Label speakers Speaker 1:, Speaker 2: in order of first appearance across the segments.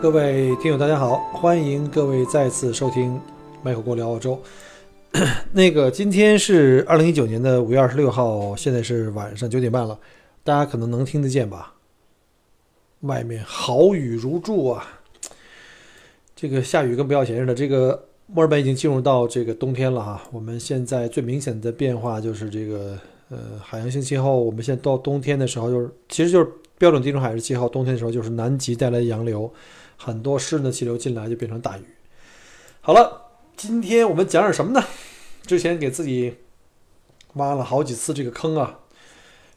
Speaker 1: 各位听友，大家好，欢迎各位再次收听麦克郭聊澳洲。那个，今天是二零一九年的五月二十六号，现在是晚上九点半了，大家可能能听得见吧？外面好雨如注啊！这个下雨跟不要钱似的。这个墨尔本已经进入到这个冬天了哈。我们现在最明显的变化就是这个呃海洋性气候。我们现在到冬天的时候，就是其实就是标准地中海式气候。冬天的时候就是南极带来的洋流。很多湿润的气流进来就变成大雨。好了，今天我们讲点什么呢？之前给自己挖了好几次这个坑啊。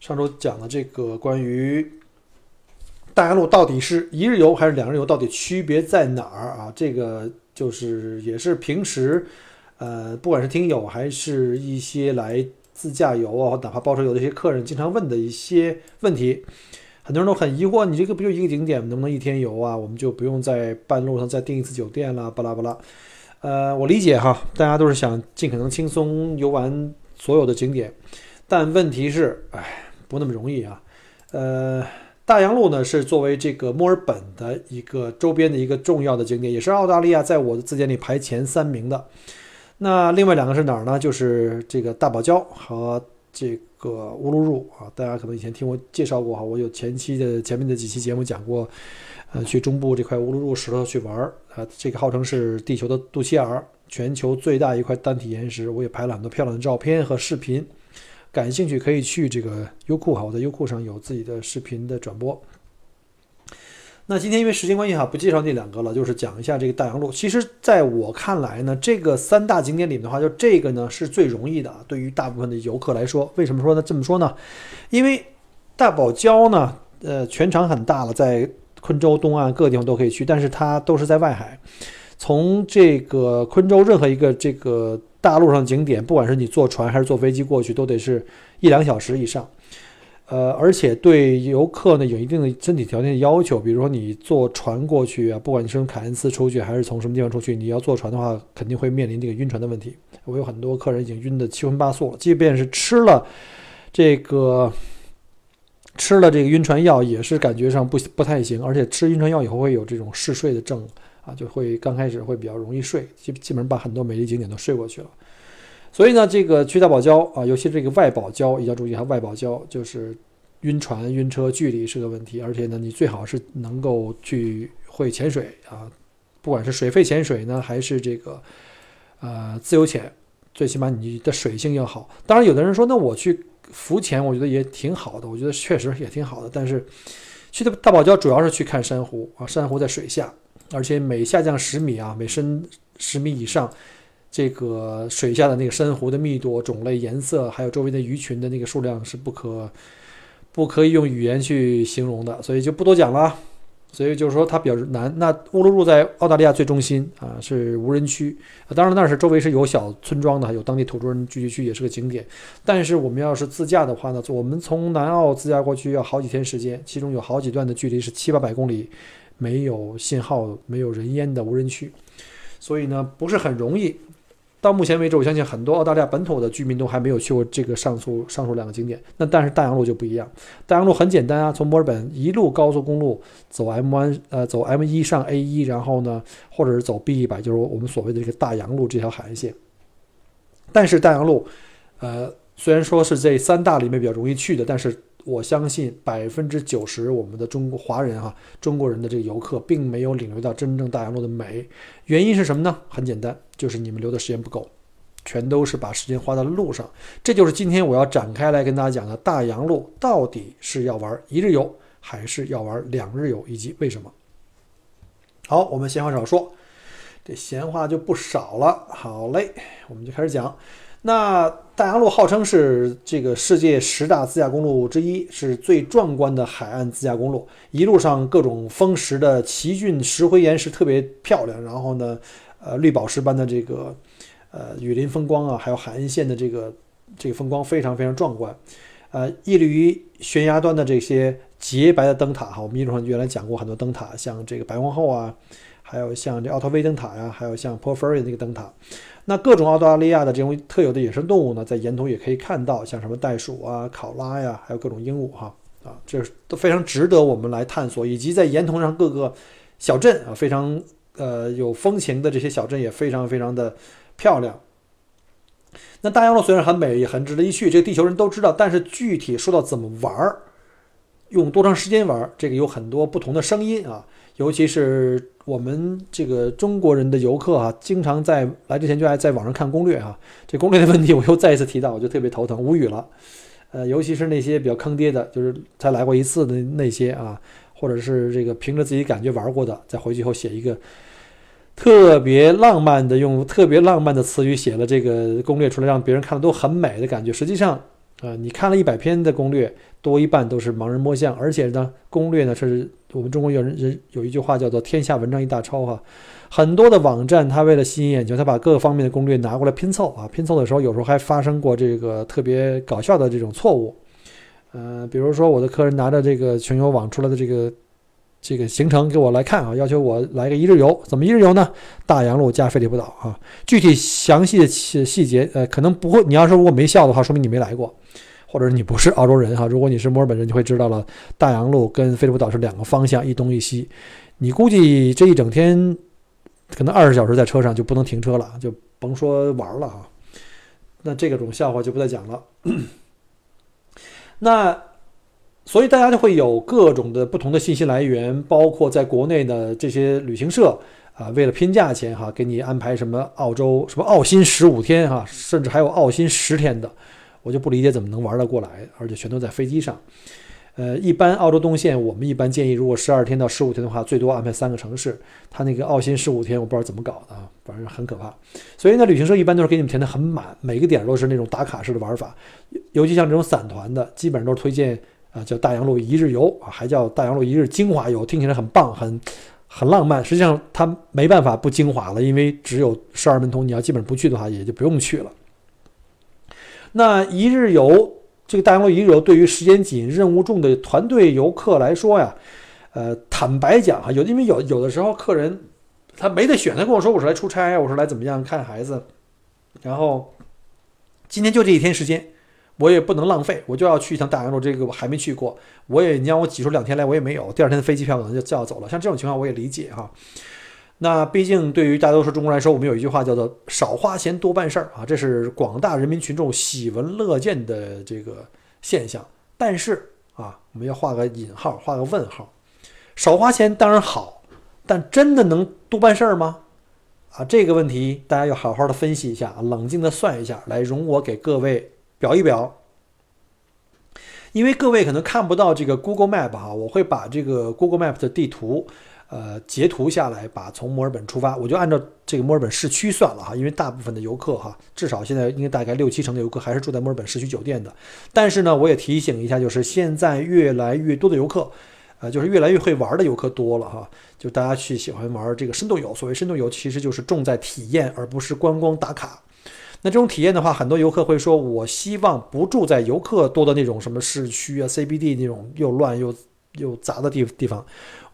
Speaker 1: 上周讲的这个关于大洋路到底是一日游还是两日游，到底区别在哪儿啊？这个就是也是平时呃，不管是听友还是一些来自驾游啊，哪怕包车游的一些客人经常问的一些问题。很多人都很疑惑，你这个不就一个景点，能不能一天游啊？我们就不用在半路上再订一次酒店了，巴拉巴拉。呃，我理解哈，大家都是想尽可能轻松游完所有的景点，但问题是，哎，不那么容易啊。呃，大洋路呢是作为这个墨尔本的一个周边的一个重要的景点，也是澳大利亚在我的字典里排前三名的。那另外两个是哪儿呢？就是这个大堡礁和这。个乌鲁鲁啊，大家可能以前听我介绍过哈，我有前期的前面的几期节目讲过，呃，去中部这块乌鲁鲁石头去玩儿啊，这个号称是地球的肚脐眼儿，全球最大一块单体岩石，我也拍了很多漂亮的照片和视频，感兴趣可以去这个优酷哈，我在优酷上有自己的视频的转播。那今天因为时间关系哈，不介绍那两个了，就是讲一下这个大洋路。其实，在我看来呢，这个三大景点里面的话，就这个呢是最容易的，对于大部分的游客来说。为什么说呢？这么说呢？因为大堡礁呢，呃，全长很大了，在昆州东岸各个地方都可以去，但是它都是在外海。从这个昆州任何一个这个大陆上景点，不管是你坐船还是坐飞机过去，都得是一两小时以上。呃，而且对游客呢有一定的身体条件的要求，比如说你坐船过去啊，不管你是从凯恩斯出去还是从什么地方出去，你要坐船的话，肯定会面临这个晕船的问题。我有很多客人已经晕得七荤八素了，即便是吃了这个吃了这个晕船药，也是感觉上不不太行。而且吃晕船药以后会有这种嗜睡的症啊，就会刚开始会比较容易睡，基基本上把很多美丽景点都睡过去了。所以呢，这个去大堡礁啊，尤其这个外堡礁，一定要注意它。外堡礁就是晕船、晕车，距离是个问题。而且呢，你最好是能够去会潜水啊，不管是水肺潜水呢，还是这个呃自由潜，最起码你的水性要好。当然，有的人说，那我去浮潜，我觉得也挺好的。我觉得确实也挺好的。但是去大堡礁主要是去看珊瑚啊，珊瑚在水下，而且每下降十米啊，每深十米以上。这个水下的那个珊瑚的密度、种类、颜色，还有周围的鱼群的那个数量是不可不可以用语言去形容的，所以就不多讲了。所以就是说它比较难。那乌鲁鲁在澳大利亚最中心啊，是无人区。当然那是周围是有小村庄的，有当地土著人聚集区，也是个景点。但是我们要是自驾的话呢，我们从南澳自驾过去要好几天时间，其中有好几段的距离是七八百公里，没有信号、没有人烟的无人区，所以呢不是很容易。到目前为止，我相信很多澳大利亚本土的居民都还没有去过这个上述上述两个景点。那但是大洋路就不一样，大洋路很简单啊，从墨尔本一路高速公路走 M1，呃，走 M1 上 A1，然后呢，或者是走 B100，就是我们所谓的这个大洋路这条海岸线。但是大洋路，呃，虽然说是这三大里面比较容易去的，但是。我相信百分之九十我们的中国华人哈，中国人的这个游客并没有领略到真正大洋路的美，原因是什么呢？很简单，就是你们留的时间不够，全都是把时间花在路上。这就是今天我要展开来跟大家讲的大洋路到底是要玩一日游还是要玩两日游，以及为什么。好，我们闲话少说，这闲话就不少了。好嘞，我们就开始讲。那大洋路号称是这个世界十大自驾公路之一，是最壮观的海岸自驾公路。一路上各种风蚀的奇峻石灰岩石特别漂亮，然后呢，呃，绿宝石般的这个呃雨林风光啊，还有海岸线的这个这个风光非常非常壮观。呃，屹立于悬崖端的这些洁白的灯塔哈，我们一路上原来讲过很多灯塔，像这个白皇后啊，还有像这奥特威灯塔呀，还有像 p o r f i r y 那个灯塔。那各种澳大利亚的这种特有的野生动物呢，在沿途也可以看到，像什么袋鼠啊、考拉呀，还有各种鹦鹉哈啊，这都非常值得我们来探索。以及在沿途上各个小镇啊，非常呃有风情的这些小镇也非常非常的漂亮。那大洋路虽然很美，也很值得一去，这地球人都知道。但是具体说到怎么玩儿，用多长时间玩儿，这个有很多不同的声音啊，尤其是。我们这个中国人的游客啊，经常在来之前就爱在网上看攻略哈。这攻略的问题我又再一次提到，我就特别头疼，无语了。呃，尤其是那些比较坑爹的，就是才来过一次的那些啊，或者是这个凭着自己感觉玩过的，再回去后写一个特别浪漫的，用特别浪漫的词语写了这个攻略出来，让别人看了都很美的感觉。实际上，呃，你看了一百篇的攻略，多一半都是盲人摸象，而且呢，攻略呢是。我们中国有人人有一句话叫做“天下文章一大抄”哈，很多的网站他为了吸引眼球，他把各个方面的攻略拿过来拼凑啊，拼凑的时候有时候还发生过这个特别搞笑的这种错误，呃，比如说我的客人拿着这个穷游网出来的这个这个行程给我来看啊，要求我来个一日游，怎么一日游呢？大洋路加费利浦岛啊，具体详细的细细节呃可能不会，你要是如果没笑的话，说明你没来过。或者你不是澳洲人哈，如果你是墨尔本人，你会知道了，大洋路跟菲利普岛是两个方向，一东一西。你估计这一整天，可能二十小时在车上就不能停车了，就甭说玩了啊。那这个种笑话就不再讲了。那所以大家就会有各种的不同的信息来源，包括在国内的这些旅行社啊，为了拼价钱哈，给你安排什么澳洲什么澳新十五天哈，甚至还有澳新十天的。我就不理解怎么能玩得过来，而且全都在飞机上。呃，一般澳洲东线，我们一般建议，如果十二天到十五天的话，最多安排三个城市。他那个澳新十五天，我不知道怎么搞的啊，反正很可怕。所以呢，旅行社一般都是给你们填的很满，每个点都是那种打卡式的玩法。尤其像这种散团的，基本上都是推荐啊，叫大洋路一日游啊，还叫大洋路一日精华游，听起来很棒，很很浪漫。实际上它没办法不精华了，因为只有十二门通，你要基本不去的话，也就不用去了。那一日游，这个大洋路一日游，对于时间紧、任务重的团队游客来说呀，呃，坦白讲啊，有因为有有的时候客人他没得选，他跟我说我是来出差，我说来怎么样看孩子，然后今天就这一天时间，我也不能浪费，我就要去一趟大洋路，这个我还没去过，我也你让我挤出两天来，我也没有，第二天的飞机票可能就就要走了，像这种情况我也理解哈。那毕竟对于大多数中国人来说，我们有一句话叫做“少花钱多办事儿”啊，这是广大人民群众喜闻乐见的这个现象。但是啊，我们要画个引号，画个问号。少花钱当然好，但真的能多办事儿吗？啊，这个问题大家要好好的分析一下，冷静的算一下，来容我给各位表一表。因为各位可能看不到这个 Google Map 哈，我会把这个 Google Map 的地图。呃，截图下来，把从墨尔本出发，我就按照这个墨尔本市区算了哈，因为大部分的游客哈，至少现在应该大概六七成的游客还是住在墨尔本市区酒店的。但是呢，我也提醒一下，就是现在越来越多的游客，呃，就是越来越会玩的游客多了哈，就大家去喜欢玩这个深度游。所谓深度游，其实就是重在体验，而不是观光打卡。那这种体验的话，很多游客会说，我希望不住在游客多的那种什么市区啊、CBD 那种又乱又又杂的地地方。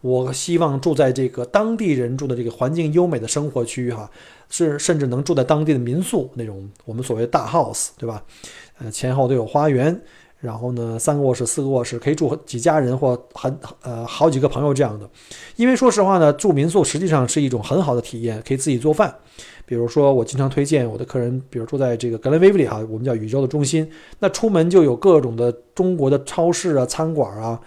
Speaker 1: 我希望住在这个当地人住的这个环境优美的生活区哈，是甚至能住在当地的民宿那种我们所谓大 house，对吧？呃，前后都有花园，然后呢，三个卧室、四个卧室，可以住几家人或很呃好几个朋友这样的。因为说实话呢，住民宿实际上是一种很好的体验，可以自己做饭。比如说，我经常推荐我的客人，比如住在这个格兰威里哈，我们叫宇宙的中心，那出门就有各种的中国的超市啊、餐馆啊。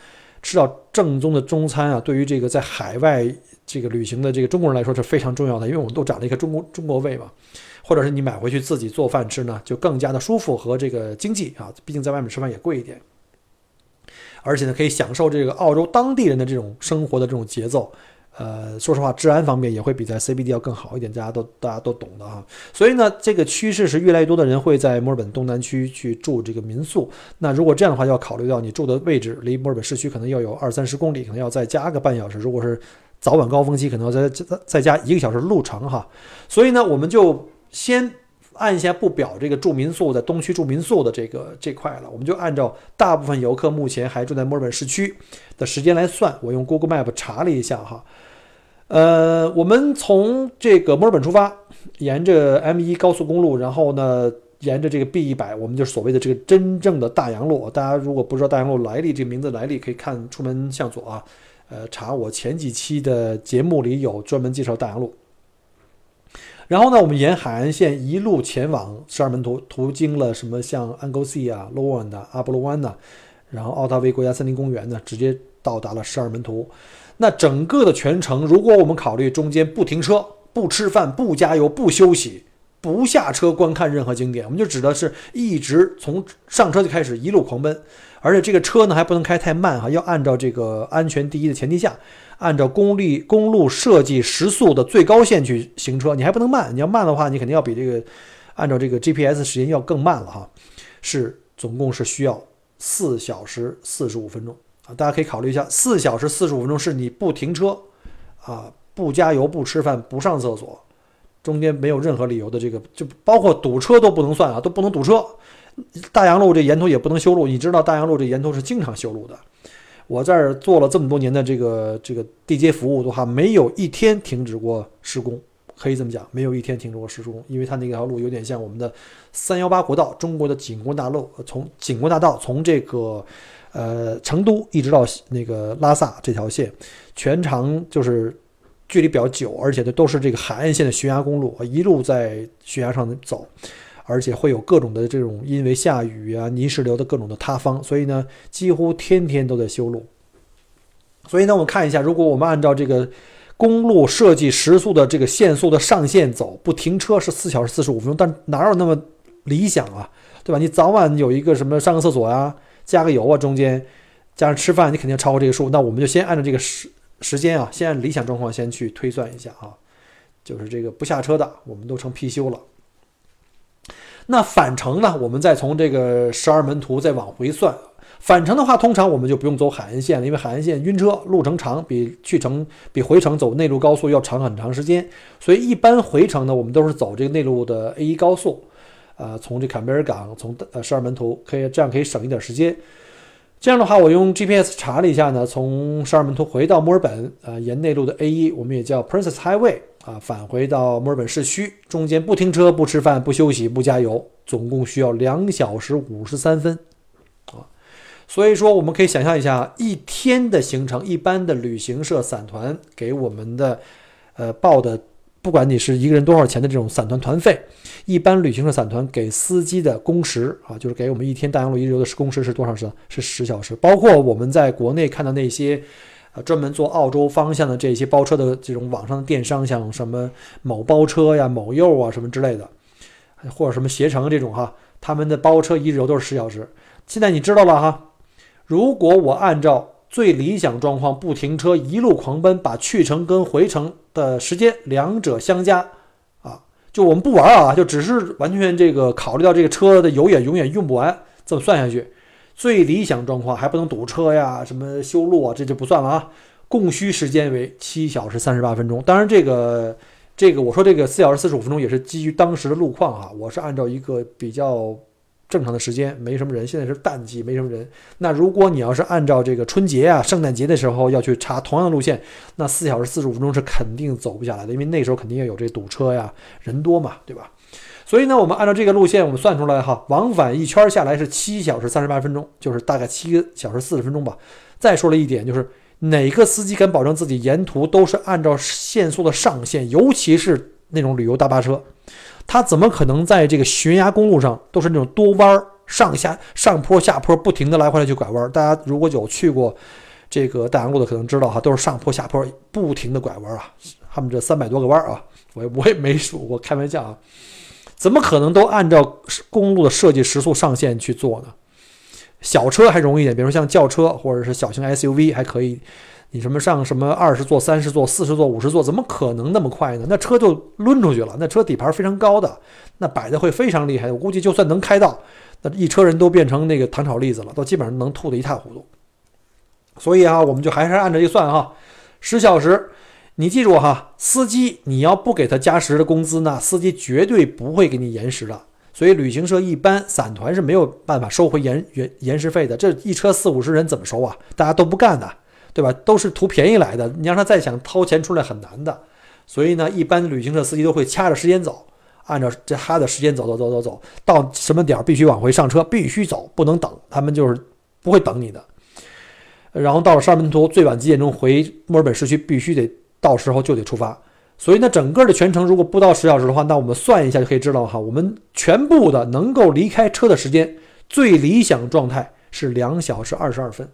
Speaker 1: 吃到正宗的中餐啊，对于这个在海外这个旅行的这个中国人来说是非常重要的，因为我们都长了一个中国中国胃嘛，或者是你买回去自己做饭吃呢，就更加的舒服和这个经济啊，毕竟在外面吃饭也贵一点，而且呢可以享受这个澳洲当地人的这种生活的这种节奏，呃，说实话，治安方面也会比在 CBD 要更好一点，大家都大家都懂的啊。所以呢，这个趋势是越来越多的人会在墨尔本东南区去住这个民宿。那如果这样的话，要考虑到你住的位置离墨尔本市区可能要有二三十公里，可能要再加个半小时。如果是早晚高峰期，可能要再再再加一个小时路程哈。所以呢，我们就先按下不表这个住民宿在东区住民宿的这个这块了，我们就按照大部分游客目前还住在墨尔本市区的时间来算。我用 Google Map 查了一下哈。呃，我们从这个墨尔本出发，沿着 M1 高速公路，然后呢，沿着这个 B100，我们就所谓的这个真正的大洋路。大家如果不知道大洋路来历，这个名字来历，可以看出门向左啊。呃，查我前几期的节目里有专门介绍大洋路。然后呢，我们沿海岸线一路前往十二门徒，途经了什么像安戈西啊、罗湾的阿波罗湾呐，然后奥塔维国家森林公园呢，直接到达了十二门徒。那整个的全程，如果我们考虑中间不停车、不吃饭、不加油、不休息、不下车观看任何景点，我们就指的是一直从上车就开始一路狂奔，而且这个车呢还不能开太慢哈，要按照这个安全第一的前提下，按照公路公路设计时速的最高限去行车，你还不能慢，你要慢的话，你肯定要比这个按照这个 GPS 时间要更慢了哈，是总共是需要四小时四十五分钟。啊，大家可以考虑一下，四小时四十五分钟是你不停车，啊，不加油、不吃饭、不上厕所，中间没有任何理由的这个，就包括堵车都不能算啊，都不能堵车。大洋路这沿途也不能修路，你知道大洋路这沿途是经常修路的。我这儿做了这么多年的这个这个地接服务的话，没有一天停止过施工，可以这么讲，没有一天停止过施工，因为它那条路有点像我们的三幺八国道，中国的景观大路，从景观大道从这个。呃，成都一直到那个拉萨这条线，全长就是距离比较久，而且呢都是这个海岸线的悬崖公路，一路在悬崖上走，而且会有各种的这种因为下雨啊、泥石流的各种的塌方，所以呢几乎天天都在修路。所以呢，我们看一下，如果我们按照这个公路设计时速的这个限速的上限走，不停车是四小时四十五分钟，但哪有那么理想啊，对吧？你早晚有一个什么上个厕所呀？加个油啊，中间加上吃饭，你肯定超过这个数。那我们就先按照这个时时间啊，先按理想状况先去推算一下啊。就是这个不下车的，我们都成貔貅了。那返程呢，我们再从这个十二门徒再往回算。返程的话，通常我们就不用走海岸线了，因为海岸线晕车，路程长，比去程比回程走内陆高速要长很长时间。所以一般回程呢，我们都是走这个内陆的 A1 高速。呃，从这坎贝尔港，从呃十二门徒，可以这样可以省一点时间。这样的话，我用 GPS 查了一下呢，从十二门徒回到墨尔本，呃，沿内陆的 A1，我们也叫 Princess Highway，啊，返回到墨尔本市区，中间不停车、不吃饭、不休息、不加油，总共需要两小时五十三分，啊，所以说我们可以想象一下，一天的行程，一般的旅行社散团给我们的，呃，报的。不管你是一个人多少钱的这种散团团费，一般旅行社散团给司机的工时啊，就是给我们一天大洋路一日游的工时是多少时？是十小时。包括我们在国内看到那些，呃，专门做澳洲方向的这些包车的这种网上的电商，像什么某包车呀、某柚啊什么之类的，或者什么携程这种哈，他们的包车一日游都是十小时。现在你知道了哈，如果我按照最理想状况，不停车一路狂奔，把去程跟回程。的时间两者相加，啊，就我们不玩啊，就只是完全这个考虑到这个车的油也永远用不完，这么算下去，最理想状况还不能堵车呀，什么修路啊，这就不算了啊。供需时间为七小时三十八分钟，当然这个这个我说这个四小时四十五分钟也是基于当时的路况啊，我是按照一个比较。正常的时间没什么人，现在是淡季，没什么人。那如果你要是按照这个春节啊、圣诞节的时候要去查同样的路线，那四小时四十五分钟是肯定走不下来的，因为那时候肯定要有这堵车呀，人多嘛，对吧？所以呢，我们按照这个路线，我们算出来哈，往返一圈下来是七小时三十八分钟，就是大概七个小时四十分钟吧。再说了一点，就是哪个司机敢保证自己沿途都是按照限速的上限，尤其是那种旅游大巴车？他怎么可能在这个悬崖公路上都是那种多弯儿、上下上坡下坡，不停的来回来去拐弯？大家如果有去过这个大洋路的，可能知道哈，都是上坡下坡，不停的拐弯啊。他们这三百多个弯啊，我我也没数过，开玩笑啊，怎么可能都按照公路的设计时速上限去做呢？小车还容易点，比如说像轿车或者是小型 SUV 还可以。你什么上什么二十座、三十座、四十座、五十座，怎么可能那么快呢？那车就抡出去了，那车底盘非常高的，那摆的会非常厉害。我估计就算能开到，那一车人都变成那个糖炒栗子了，都基本上能吐得一塌糊涂。所以啊，我们就还是按照一算哈，十小时，你记住哈，司机你要不给他加时的工资呢，司机绝对不会给你延时的。所以旅行社一般散团是没有办法收回延延延时费的，这一车四五十人怎么收啊？大家都不干的，对吧？都是图便宜来的，你让他再想掏钱出来很难的。所以呢，一般旅行社司机都会掐着时间走，按照这他的时间走走走走走，到什么点儿必须往回上车，必须走，不能等，他们就是不会等你的。然后到了十二门图，最晚几点钟回墨尔本市区，必须得到时候就得出发。所以呢，整个的全程如果不到十小时的话，那我们算一下就可以知道哈，我们全部的能够离开车的时间，最理想状态是两小时二十二分。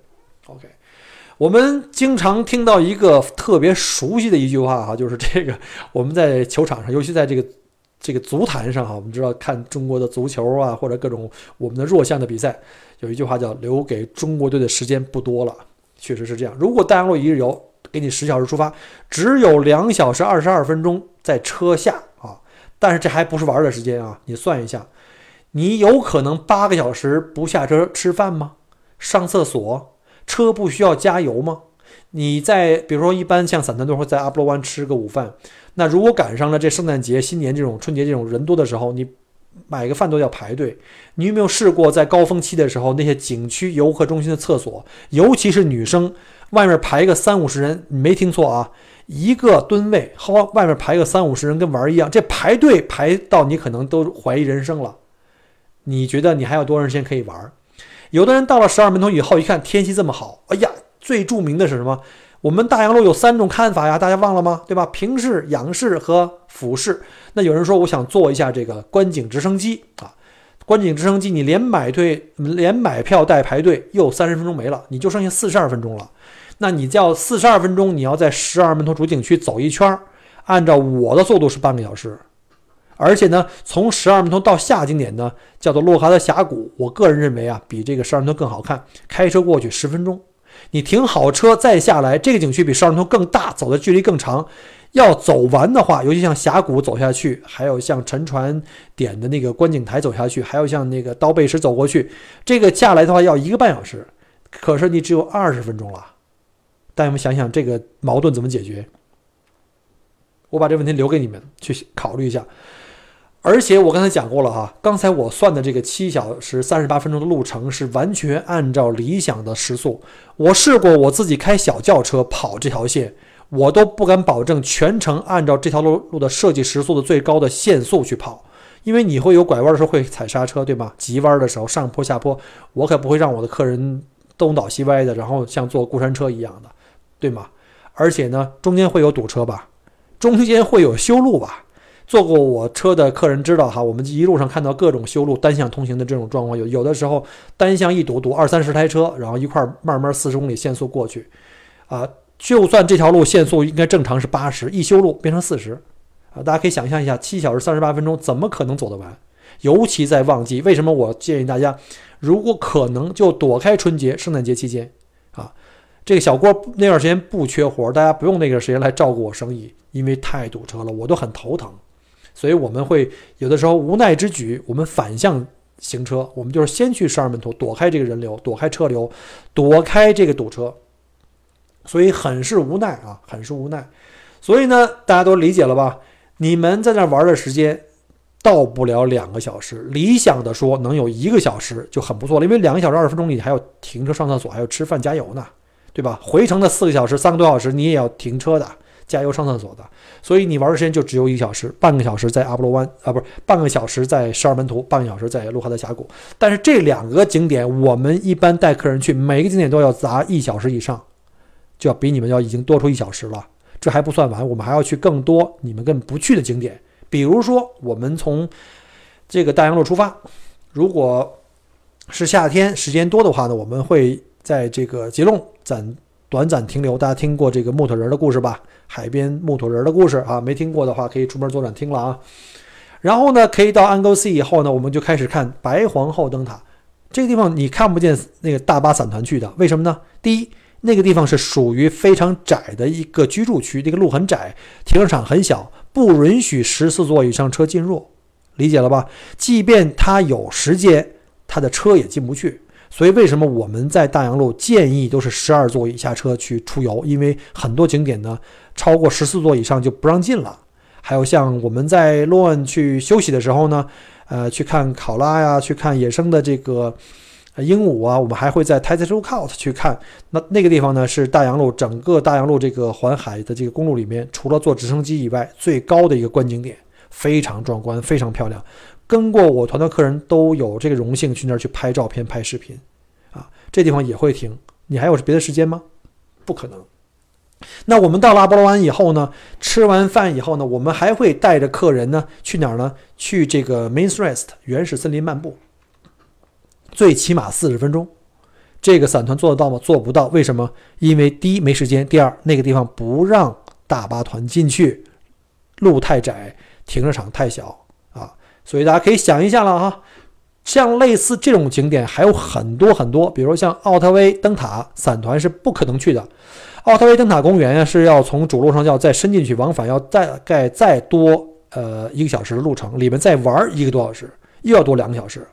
Speaker 1: OK，我们经常听到一个特别熟悉的一句话哈，就是这个我们在球场上，尤其在这个这个足坛上哈，我们知道看中国的足球啊，或者各种我们的弱项的比赛，有一句话叫“留给中国队的时间不多了”，确实是这样。如果大洋路一日游。给你十小时出发，只有两小时二十二分钟在车下啊！但是这还不是玩的时间啊！你算一下，你有可能八个小时不下车吃饭吗？上厕所？车不需要加油吗？你在比如说一般像散团队会在阿波罗湾吃个午饭，那如果赶上了这圣诞节、新年这种春节这种人多的时候，你买个饭都要排队。你有没有试过在高峰期的时候，那些景区游客中心的厕所，尤其是女生？外面排个三五十人，你没听错啊，一个蹲位，好，外面排个三五十人跟玩一样，这排队排到你可能都怀疑人生了。你觉得你还有多长时间可以玩？有的人到了十二门头以后，一看天气这么好，哎呀，最著名的是什么？我们大洋路有三种看法呀，大家忘了吗？对吧？平视、仰视和俯视。那有人说，我想坐一下这个观景直升机啊，观景直升机你连买队连买票带排队又三十分钟没了，你就剩下四十二分钟了。那你叫四十二分钟，你要在十二门头主景区走一圈儿，按照我的速度是半个小时，而且呢，从十二门头到下景点呢，叫做洛哈德峡谷，我个人认为啊，比这个十二门头更好看，开车过去十分钟，你停好车再下来，这个景区比十二门头更大，走的距离更长，要走完的话，尤其像峡谷走下去，还有像沉船点的那个观景台走下去，还有像那个刀背石走过去，这个下来的话要一个半小时，可是你只有二十分钟了。大家们想想这个矛盾怎么解决？我把这问题留给你们去考虑一下。而且我刚才讲过了哈，刚才我算的这个七小时三十八分钟的路程是完全按照理想的时速。我试过我自己开小轿车跑这条线，我都不敢保证全程按照这条路路的设计时速的最高的限速去跑，因为你会有拐弯的时候会踩刹车，对吗？急弯的时候上坡下坡，我可不会让我的客人东倒西歪的，然后像坐过山车一样的。对吗？而且呢，中间会有堵车吧，中间会有修路吧。坐过我车的客人知道哈，我们一路上看到各种修路、单向通行的这种状况，有有的时候单向一堵，堵二三十台车，然后一块慢慢四十公里限速过去，啊，就算这条路限速应该正常是八十，一修路变成四十，啊，大家可以想象一下，七小时三十八分钟怎么可能走得完？尤其在旺季，为什么我建议大家，如果可能就躲开春节、圣诞节期间，啊。这个小郭那段时间不缺活，大家不用那个时间来照顾我生意，因为太堵车了，我都很头疼。所以我们会有的时候无奈之举，我们反向行车，我们就是先去十二门头躲开这个人流，躲开车流，躲开这个堵车。所以很是无奈啊，很是无奈。所以呢，大家都理解了吧？你们在那玩的时间到不了两个小时，理想的说能有一个小时就很不错了，因为两个小时二十分钟里还要停车上厕所，还要吃饭加油呢。对吧？回程的四个小时，三个多小时，你也要停车的、加油、上厕所的，所以你玩的时间就只有一个小时，半个小时在阿波罗湾啊，不是半个小时在十二门图，半个小时在洛哈德峡谷。但是这两个景点，我们一般带客人去，每个景点都要砸一小时以上，就要比你们要已经多出一小时了。这还不算完，我们还要去更多你们根本不去的景点，比如说我们从这个大洋路出发，如果是夏天时间多的话呢，我们会。在这个吉隆暂短暂停留，大家听过这个木头人的故事吧？海边木头人的故事啊，没听过的话可以出门左转听了啊。然后呢，可以到 Anglesea 以后呢，我们就开始看白皇后灯塔。这个地方你看不见那个大巴散团去的，为什么呢？第一，那个地方是属于非常窄的一个居住区，这个路很窄，停车场很小，不允许十四座以上车进入，理解了吧？即便他有时间，他的车也进不去。所以为什么我们在大洋路建议都是十二座以下车去出游？因为很多景点呢，超过十四座以上就不让进了。还有像我们在洛恩去休息的时候呢，呃，去看考拉呀，去看野生的这个。鹦鹉啊，我们还会在 t i t a Lookout 去看。那那个地方呢，是大洋路整个大洋路这个环海的这个公路里面，除了坐直升机以外，最高的一个观景点，非常壮观，非常漂亮。跟过我团的客人都有这个荣幸去那儿去拍照片、拍视频。啊，这地方也会停。你还有别的时间吗？不可能。那我们到了阿波罗湾以后呢，吃完饭以后呢，我们还会带着客人呢去哪儿呢？去这个 Main Forest 原始森林漫步。最起码四十分钟，这个散团做得到吗？做不到，为什么？因为第一没时间，第二那个地方不让大巴团进去，路太窄，停车场太小，所以大家可以想一下了哈。像类似这种景点还有很多很多，比如像奥特威灯塔，散团是不可能去的。奥特威灯塔公园呀是要从主路上要再伸进去，往返要大概再多呃一个小时的路程，里面再玩一个多小时，又要多两个小时。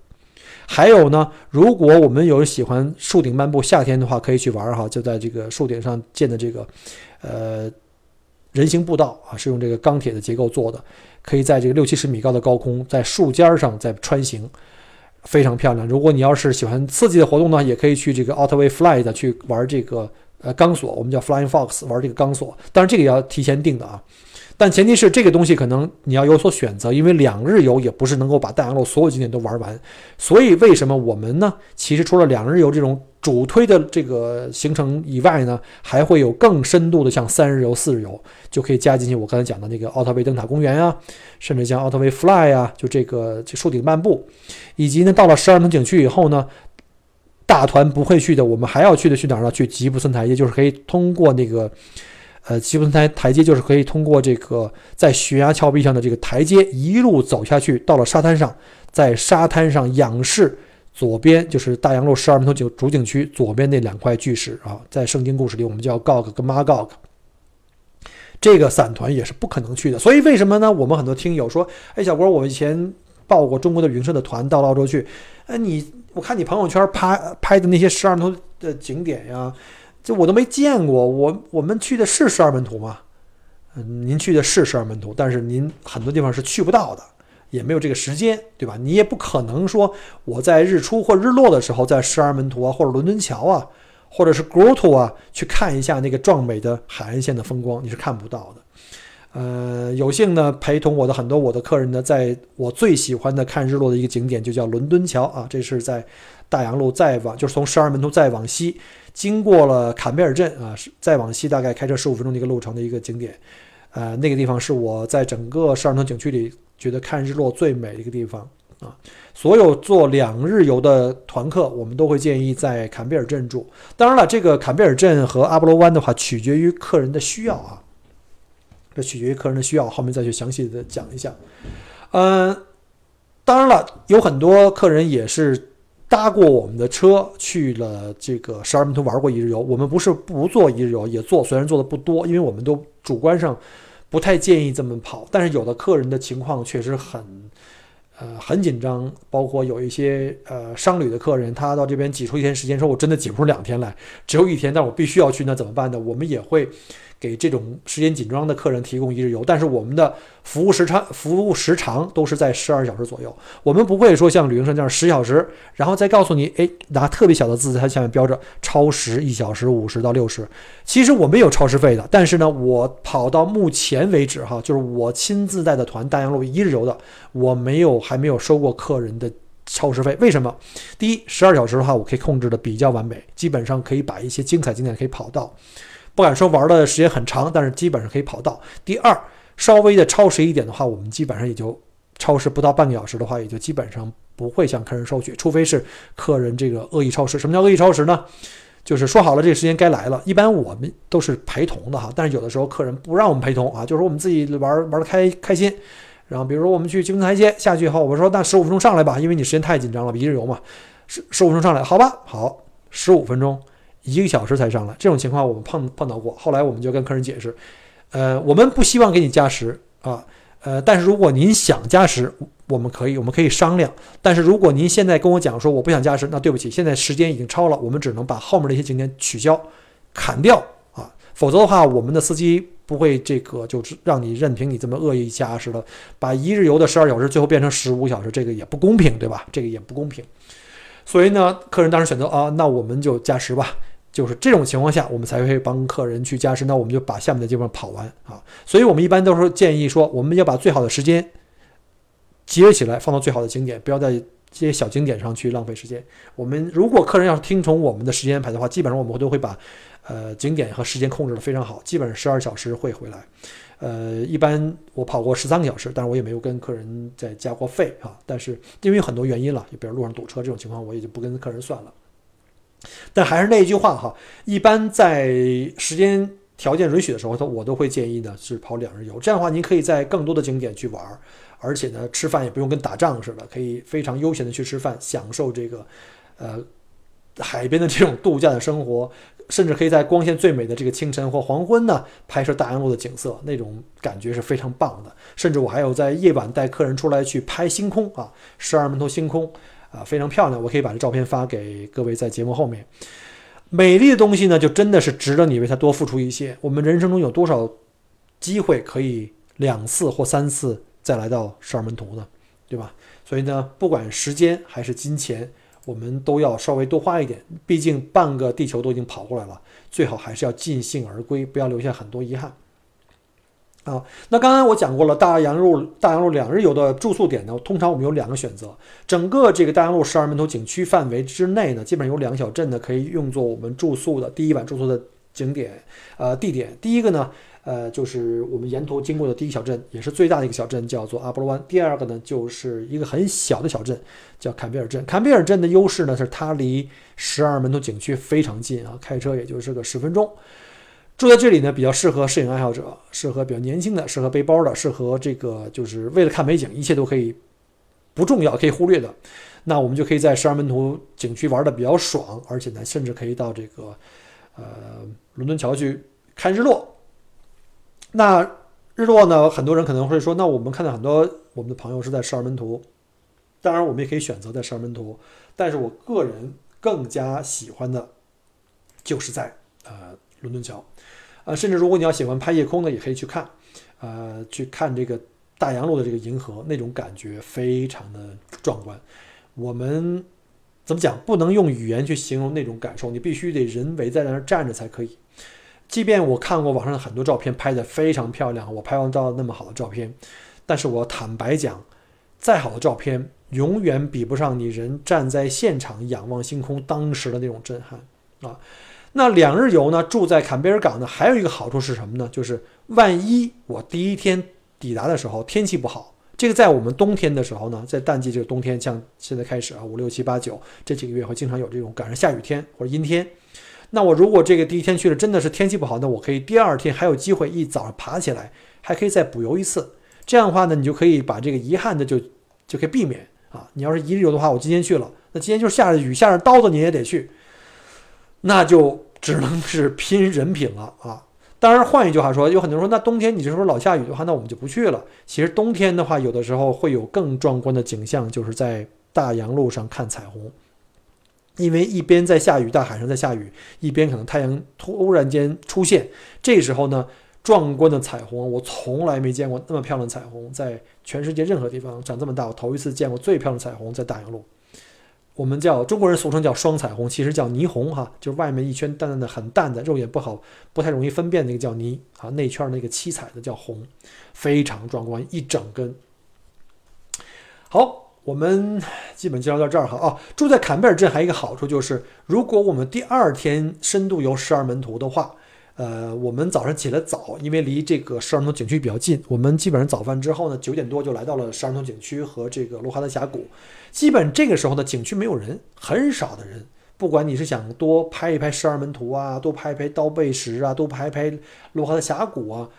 Speaker 1: 还有呢，如果我们有喜欢树顶漫步，夏天的话可以去玩哈，就在这个树顶上建的这个，呃，人行步道啊，是用这个钢铁的结构做的，可以在这个六七十米高的高空，在树尖上在穿行，非常漂亮。如果你要是喜欢刺激的活动呢，也可以去这个 Outway Fly 的去玩这个呃钢索，我们叫 Flying Fox 玩这个钢索，当然这个也要提前定的啊。但前提是这个东西可能你要有所选择，因为两日游也不是能够把大洋路所有景点都玩完。所以为什么我们呢？其实除了两日游这种主推的这个行程以外呢，还会有更深度的，像三日游、四日游，就可以加进去。我刚才讲的那个奥特维灯塔公园啊，甚至像奥特维 Fly 啊，就这个树顶漫步，以及呢到了十二门景区以后呢，大团不会去的，我们还要去的去哪儿呢？去吉布森台阶，就是可以通过那个。呃，基本台台阶就是可以通过这个在悬崖峭壁上的这个台阶一路走下去，到了沙滩上，在沙滩上仰视左边就是大洋路十二门头景主景区左边那两块巨石啊，在圣经故事里我们叫 Gog 跟 Magog，这个散团也是不可能去的。所以为什么呢？我们很多听友说，哎，小郭，我以前报过中国的旅行社的团到澳洲去，哎，你我看你朋友圈拍拍的那些十二门头的景点呀。这我都没见过，我我们去的是十二门徒吗？嗯，您去的是十二门徒，但是您很多地方是去不到的，也没有这个时间，对吧？你也不可能说我在日出或日落的时候在十二门徒啊，或者伦敦桥啊，或者是 Grotto 啊，去看一下那个壮美的海岸线的风光，你是看不到的。呃，有幸呢陪同我的很多我的客人呢，在我最喜欢的看日落的一个景点就叫伦敦桥啊，这是在大洋路再往就是从十二门徒再往西。经过了坎贝尔镇啊，是再往西大概开车十五分钟的一个路程的一个景点，呃，那个地方是我在整个十二通景区里觉得看日落最美的一个地方啊。所有做两日游的团客，我们都会建议在坎贝尔镇住。当然了，这个坎贝尔镇和阿波罗湾的话，取决于客人的需要啊，这取决于客人的需要，后面再去详细的讲一下。嗯，当然了，有很多客人也是。搭过我们的车去了这个十二门徒玩过一日游，我们不是不做一日游，也做，虽然做的不多，因为我们都主观上不太建议这么跑。但是有的客人的情况确实很，呃，很紧张，包括有一些呃商旅的客人，他到这边挤出一天时间，说我真的挤不出两天来，只有一天，但我必须要去，那怎么办呢？我们也会。给这种时间紧张的客人提供一日游，但是我们的服务时长服务时长都是在十二小时左右。我们不会说像旅行社这样十小时，然后再告诉你，哎，拿特别小的字在它下面标着超时一小时五十到六十。其实我们有超时费的，但是呢，我跑到目前为止哈，就是我亲自带的团大洋路一日游的，我没有还没有收过客人的超时费。为什么？第一，十二小时的话，我可以控制的比较完美，基本上可以把一些精彩景点可以跑到。不敢说玩的时间很长，但是基本上可以跑到。第二，稍微的超时一点的话，我们基本上也就超时不到半个小时的话，也就基本上不会向客人收取，除非是客人这个恶意超时。什么叫恶意超时呢？就是说好了这个时间该来了，一般我们都是陪同的哈，但是有的时候客人不让我们陪同啊，就是我们自己玩玩的开开心。然后比如说我们去金台阶下去以后，我说那十五分钟上来吧，因为你时间太紧张了，一日游嘛，十十五分钟上来，好吧，好，十五分钟。一个小时才上来，这种情况我们碰碰到过。后来我们就跟客人解释，呃，我们不希望给你加时啊，呃，但是如果您想加时，我们可以，我们可以商量。但是如果您现在跟我讲说我不想加时，那对不起，现在时间已经超了，我们只能把后面的一些景点取消、砍掉啊，否则的话，我们的司机不会这个就是让你任凭你这么恶意加时的，把一日游的十二小时最后变成十五小时，这个也不公平，对吧？这个也不公平。所以呢，客人当时选择啊，那我们就加时吧。就是这种情况下，我们才会帮客人去加时。那我们就把下面的地方跑完啊。所以我们一般都是建议说，我们要把最好的时间集约起来，放到最好的景点，不要在这些小景点上去浪费时间。我们如果客人要是听从我们的时间安排的话，基本上我们都会把呃景点和时间控制的非常好，基本上十二小时会回来。呃，一般我跑过十三个小时，但是我也没有跟客人再加过费啊。但是因为很多原因了，就比如路上堵车这种情况，我也就不跟客人算了。但还是那一句话哈，一般在时间条件允许的时候，都我都会建议呢是跑两日游。这样的话，您可以在更多的景点去玩，而且呢吃饭也不用跟打仗似的，可以非常悠闲的去吃饭，享受这个呃海边的这种度假的生活，甚至可以在光线最美的这个清晨或黄昏呢拍摄大洋路的景色，那种感觉是非常棒的。甚至我还有在夜晚带客人出来去拍星空啊，十二门头星空。啊，非常漂亮，我可以把这照片发给各位在节目后面。美丽的东西呢，就真的是值得你为它多付出一些。我们人生中有多少机会可以两次或三次再来到十二门徒呢？对吧？所以呢，不管时间还是金钱，我们都要稍微多花一点。毕竟半个地球都已经跑过来了，最好还是要尽兴而归，不要留下很多遗憾。啊，那刚刚我讲过了，大洋路大洋路两日游的住宿点呢，通常我们有两个选择。整个这个大洋路十二门头景区范围之内呢，基本上有两个小镇呢可以用作我们住宿的第一晚住宿的景点，呃，地点。第一个呢，呃，就是我们沿途经过的第一个小镇，也是最大的一个小镇，叫做阿波罗湾。第二个呢，就是一个很小的小镇，叫坎贝尔镇。坎贝尔镇的优势呢，是它离十二门头景区非常近啊，开车也就是个十分钟。住在这里呢，比较适合摄影爱好者，适合比较年轻的，适合背包的，适合这个就是为了看美景，一切都可以不重要，可以忽略的。那我们就可以在十二门徒景区玩的比较爽，而且呢，甚至可以到这个呃伦敦桥去看日落。那日落呢，很多人可能会说，那我们看到很多我们的朋友是在十二门徒，当然我们也可以选择在十二门徒，但是我个人更加喜欢的就是在呃伦敦桥。呃，甚至如果你要喜欢拍夜空的，也可以去看，呃，去看这个大洋路的这个银河，那种感觉非常的壮观。我们怎么讲？不能用语言去形容那种感受，你必须得人围在那儿站着才可以。即便我看过网上的很多照片，拍的非常漂亮，我拍完照那么好的照片，但是我坦白讲，再好的照片，永远比不上你人站在现场仰望星空当时的那种震撼啊。那两日游呢？住在坎贝尔港呢，还有一个好处是什么呢？就是万一我第一天抵达的时候天气不好，这个在我们冬天的时候呢，在淡季这个冬天，像现在开始啊，五六七八九这几个月会经常有这种赶上下雨天或者阴天。那我如果这个第一天去了真的是天气不好，那我可以第二天还有机会一早上爬起来，还可以再补游一次。这样的话呢，你就可以把这个遗憾的就就可以避免啊。你要是一日游的话，我今天去了，那今天就是下着雨下着刀子你也得去，那就。只能是拼人品了啊！当然，换一句话说，有很多人说，那冬天你是说老下雨的话，那我们就不去了。其实冬天的话，有的时候会有更壮观的景象，就是在大洋路上看彩虹。因为一边在下雨，大海上在下雨，一边可能太阳突然间出现，这时候呢，壮观的彩虹，我从来没见过那么漂亮的彩虹，在全世界任何地方长这么大，我头一次见过最漂亮的彩虹在大洋路。我们叫中国人俗称叫双彩虹，其实叫霓虹哈，就是外面一圈淡淡的、很淡的，肉眼不好、不太容易分辨那个叫霓啊，内圈那个七彩的叫红，非常壮观，一整根。好，我们基本介绍到这儿哈啊，住在坎贝尔镇还有一个好处就是，如果我们第二天深度游十二门徒的话。呃，我们早上起来早，因为离这个十二门景区比较近。我们基本上早饭之后呢，九点多就来到了十二门景区和这个罗哈德峡谷。基本这个时候呢，景区没有人，很少的人。不管你是想多拍一拍十二门徒啊，多拍一拍刀背石啊，多拍一拍罗哈的峡谷啊，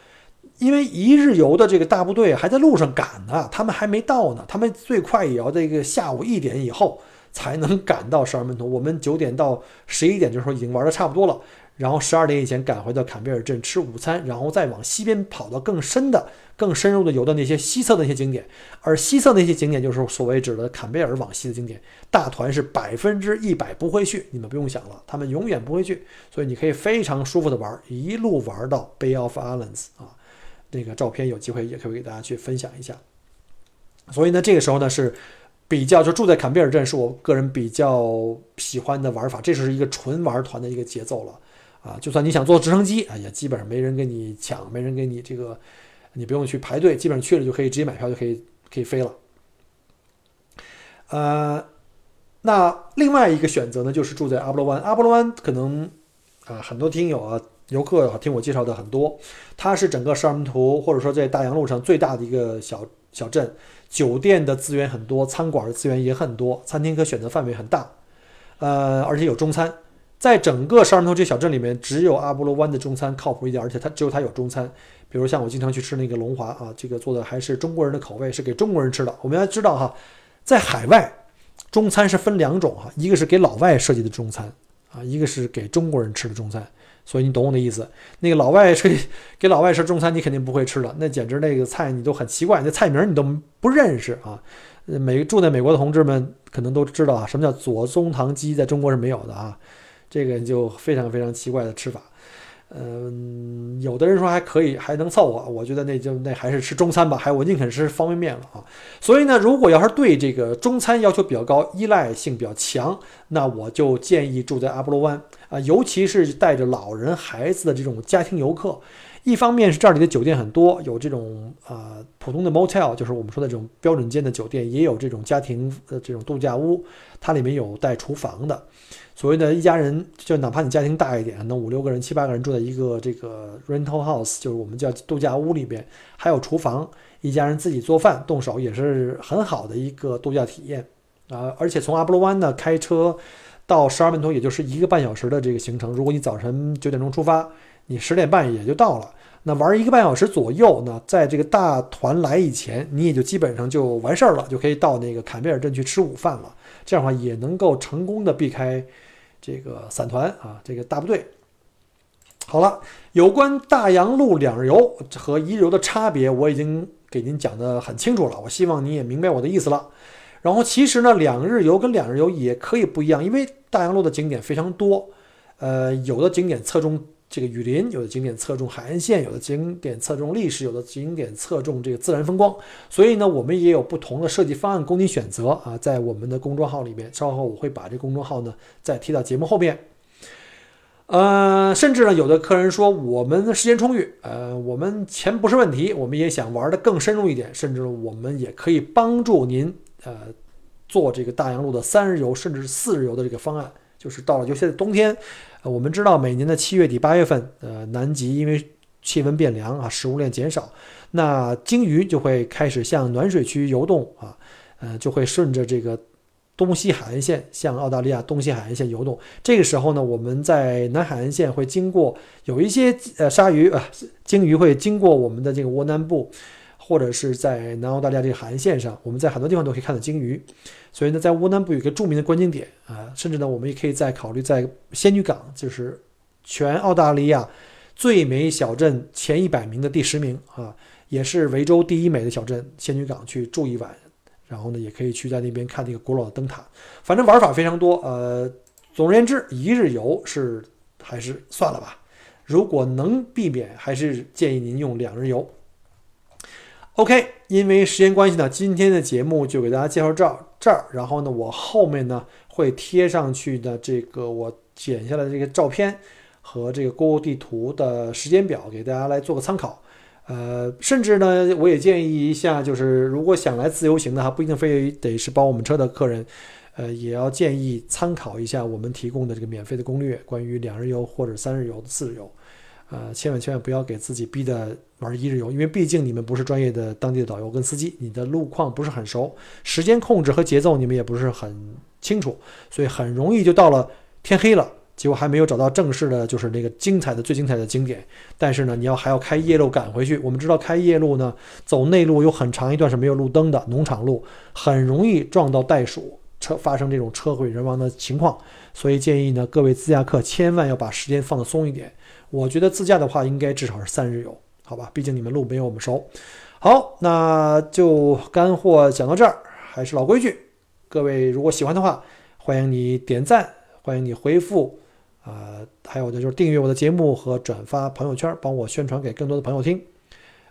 Speaker 1: 因为一日游的这个大部队还在路上赶呢，他们还没到呢，他们最快也要这个下午一点以后。才能赶到十二门头。我们九点到十一点的时候已经玩的差不多了，然后十二点以前赶回到坎贝尔镇吃午餐，然后再往西边跑到更深的、更深入的游的那些西侧的那些景点。而西侧那些景点就是所谓指的坎贝尔往西的景点，大团是百分之一百不会去，你们不用想了，他们永远不会去，所以你可以非常舒服的玩，一路玩到 Bay of Islands 啊。那个照片有机会也可以给大家去分享一下。所以呢，这个时候呢是比较就住在坎贝尔镇，是我个人比较喜欢的玩法。这是一个纯玩团的一个节奏了啊！就算你想坐直升机啊，也基本上没人跟你抢，没人给你这个，你不用去排队，基本上去了就可以直接买票就可以可以飞了。呃，那另外一个选择呢，就是住在阿波罗湾。阿波罗湾可能啊，很多听友啊。游客啊听我介绍的很多，它是整个沙门图或者说在大洋路上最大的一个小小镇，酒店的资源很多，餐馆的资源也很多，餐厅可选择范围很大，呃，而且有中餐。在整个沙尔门图这小镇里面，只有阿波罗湾的中餐靠谱一点，而且它只有它有中餐。比如像我经常去吃那个龙华啊，这个做的还是中国人的口味，是给中国人吃的。我们要知道哈，在海外中餐是分两种哈，一个是给老外设计的中餐啊，一个是给中国人吃的中餐。所以你懂我的意思，那个老外是给老外吃中餐，你肯定不会吃的，那简直那个菜你都很奇怪，那菜名你都不认识啊。美住在美国的同志们可能都知道啊，什么叫左宗棠鸡，在中国是没有的啊，这个就非常非常奇怪的吃法。嗯，有的人说还可以，还能凑合。我觉得那就那还是吃中餐吧，还我宁肯吃方便面了啊。所以呢，如果要是对这个中餐要求比较高，依赖性比较强，那我就建议住在阿波罗湾啊，尤其是带着老人孩子的这种家庭游客。一方面是这里的酒店很多，有这种啊普通的 motel，就是我们说的这种标准间的酒店，也有这种家庭的这种度假屋，它里面有带厨房的。所谓的一家人，就哪怕你家庭大一点，能五六个人、七八个人住在一个这个 rental house，就是我们叫度假屋里边，还有厨房，一家人自己做饭动手也是很好的一个度假体验啊！而且从阿波罗湾呢开车到十二门头，也就是一个半小时的这个行程。如果你早晨九点钟出发，你十点半也就到了。那玩一个半小时左右呢，在这个大团来以前，你也就基本上就完事儿了，就可以到那个坎贝尔镇去吃午饭了。这样的话也能够成功的避开。这个散团啊，这个大部队。好了，有关大洋路两日游和一日游的差别，我已经给您讲得很清楚了。我希望你也明白我的意思了。然后，其实呢，两日游跟两日游也可以不一样，因为大洋路的景点非常多。呃，有的景点侧重。这个雨林有的景点侧重海岸线，有的景点侧重历史，有的景点侧重这个自然风光。所以呢，我们也有不同的设计方案供你选择啊。在我们的公众号里面，稍后我会把这公众号呢再提到节目后面。呃，甚至呢，有的客人说我们的时间充裕，呃，我们钱不是问题，我们也想玩的更深入一点，甚至我们也可以帮助您呃做这个大洋路的三日游甚至四日游的这个方案。就是到了，就现在冬天，我们知道每年的七月底八月份，呃，南极因为气温变凉啊，食物链减少，那鲸鱼就会开始向暖水区游动啊，呃，就会顺着这个东西海岸线向澳大利亚东西海岸线游动。这个时候呢，我们在南海岸线会经过有一些呃鲨鱼啊，鲸鱼会经过我们的这个窝南部。或者是在南澳大利亚这个海岸线上，我们在很多地方都可以看到鲸鱼。所以呢，在乌南部有一个著名的观景点啊，甚至呢，我们也可以再考虑在仙女港，就是全澳大利亚最美小镇前一百名的第十名啊，也是维州第一美的小镇仙女港去住一晚，然后呢，也可以去在那边看那个古老的灯塔。反正玩法非常多。呃，总而言之，一日游是还是算了吧。如果能避免，还是建议您用两日游。OK，因为时间关系呢，今天的节目就给大家介绍到这儿。然后呢，我后面呢会贴上去的这个我剪下来的这个照片和这个 Google 地图的时间表，给大家来做个参考。呃，甚至呢，我也建议一下，就是如果想来自由行的哈，不一定非得是包我们车的客人，呃，也要建议参考一下我们提供的这个免费的攻略，关于两日游或者三日游、四日游。呃，千万千万不要给自己逼的玩一日游，因为毕竟你们不是专业的当地的导游跟司机，你的路况不是很熟，时间控制和节奏你们也不是很清楚，所以很容易就到了天黑了，结果还没有找到正式的，就是那个精彩的最精彩的景点。但是呢，你要还要开夜路赶回去。我们知道开夜路呢，走内陆有很长一段是没有路灯的农场路，很容易撞到袋鼠车发生这种车毁人亡的情况，所以建议呢，各位自驾客千万要把时间放得松一点。我觉得自驾的话，应该至少是三日游，好吧？毕竟你们路没有我们熟。好，那就干货讲到这儿，还是老规矩，各位如果喜欢的话，欢迎你点赞，欢迎你回复，啊，还有的就是订阅我的节目和转发朋友圈，帮我宣传给更多的朋友听。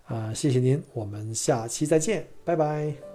Speaker 1: 啊，谢谢您，我们下期再见，拜拜。